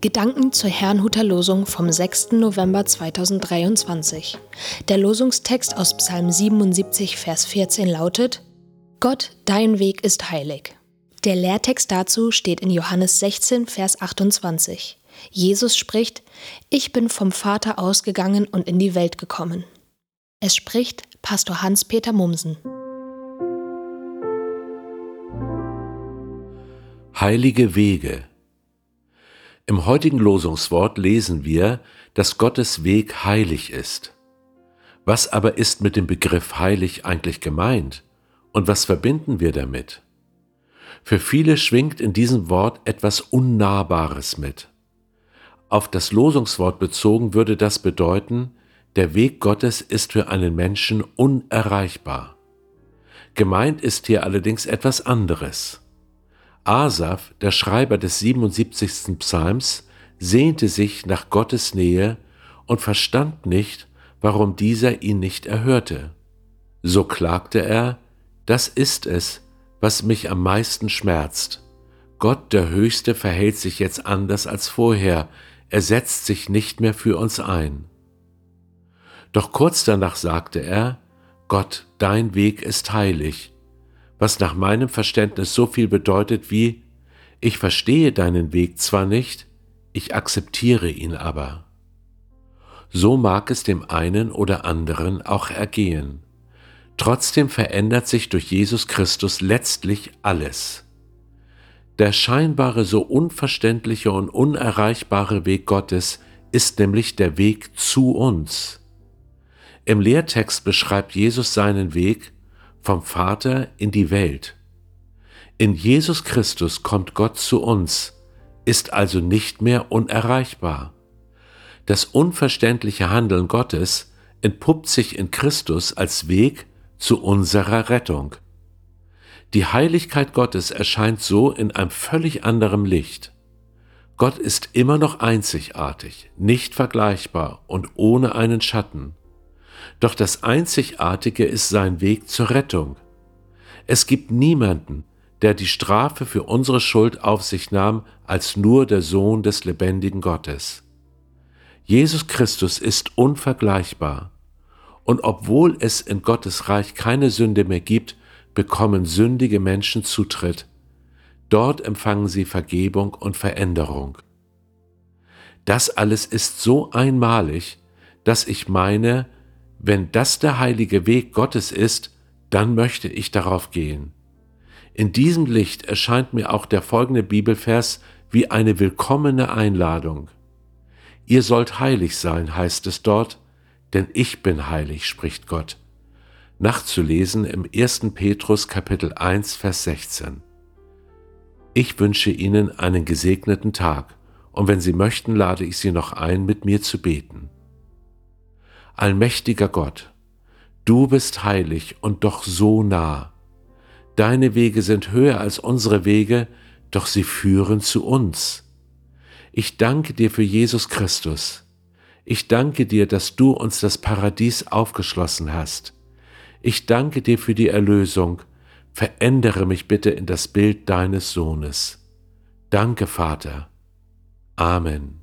Gedanken zur Herrnhuter Losung vom 6. November 2023. Der Losungstext aus Psalm 77, Vers 14 lautet: Gott, dein Weg ist heilig. Der Lehrtext dazu steht in Johannes 16, Vers 28. Jesus spricht: Ich bin vom Vater ausgegangen und in die Welt gekommen. Es spricht Pastor Hans-Peter Mumsen. Heilige Wege im heutigen Losungswort lesen wir, dass Gottes Weg heilig ist. Was aber ist mit dem Begriff heilig eigentlich gemeint und was verbinden wir damit? Für viele schwingt in diesem Wort etwas Unnahbares mit. Auf das Losungswort bezogen würde das bedeuten, der Weg Gottes ist für einen Menschen unerreichbar. Gemeint ist hier allerdings etwas anderes. Asaf, der Schreiber des 77. Psalms, sehnte sich nach Gottes Nähe und verstand nicht, warum dieser ihn nicht erhörte. So klagte er, das ist es, was mich am meisten schmerzt. Gott der Höchste verhält sich jetzt anders als vorher, er setzt sich nicht mehr für uns ein. Doch kurz danach sagte er, Gott, dein Weg ist heilig, was nach meinem Verständnis so viel bedeutet wie Ich verstehe deinen Weg zwar nicht, ich akzeptiere ihn aber. So mag es dem einen oder anderen auch ergehen. Trotzdem verändert sich durch Jesus Christus letztlich alles. Der scheinbare so unverständliche und unerreichbare Weg Gottes ist nämlich der Weg zu uns. Im Lehrtext beschreibt Jesus seinen Weg vom Vater in die Welt. In Jesus Christus kommt Gott zu uns, ist also nicht mehr unerreichbar. Das unverständliche Handeln Gottes entpuppt sich in Christus als Weg zu unserer Rettung. Die Heiligkeit Gottes erscheint so in einem völlig anderen Licht. Gott ist immer noch einzigartig, nicht vergleichbar und ohne einen Schatten. Doch das Einzigartige ist sein Weg zur Rettung. Es gibt niemanden, der die Strafe für unsere Schuld auf sich nahm, als nur der Sohn des lebendigen Gottes. Jesus Christus ist unvergleichbar. Und obwohl es in Gottes Reich keine Sünde mehr gibt, bekommen sündige Menschen Zutritt. Dort empfangen sie Vergebung und Veränderung. Das alles ist so einmalig, dass ich meine, wenn das der heilige Weg Gottes ist, dann möchte ich darauf gehen. In diesem Licht erscheint mir auch der folgende Bibelvers wie eine willkommene Einladung. Ihr sollt heilig sein, heißt es dort, denn ich bin heilig, spricht Gott. Nachzulesen im 1. Petrus Kapitel 1, Vers 16. Ich wünsche Ihnen einen gesegneten Tag, und wenn Sie möchten, lade ich Sie noch ein, mit mir zu beten. Allmächtiger Gott, du bist heilig und doch so nah. Deine Wege sind höher als unsere Wege, doch sie führen zu uns. Ich danke dir für Jesus Christus. Ich danke dir, dass du uns das Paradies aufgeschlossen hast. Ich danke dir für die Erlösung. Verändere mich bitte in das Bild deines Sohnes. Danke, Vater. Amen.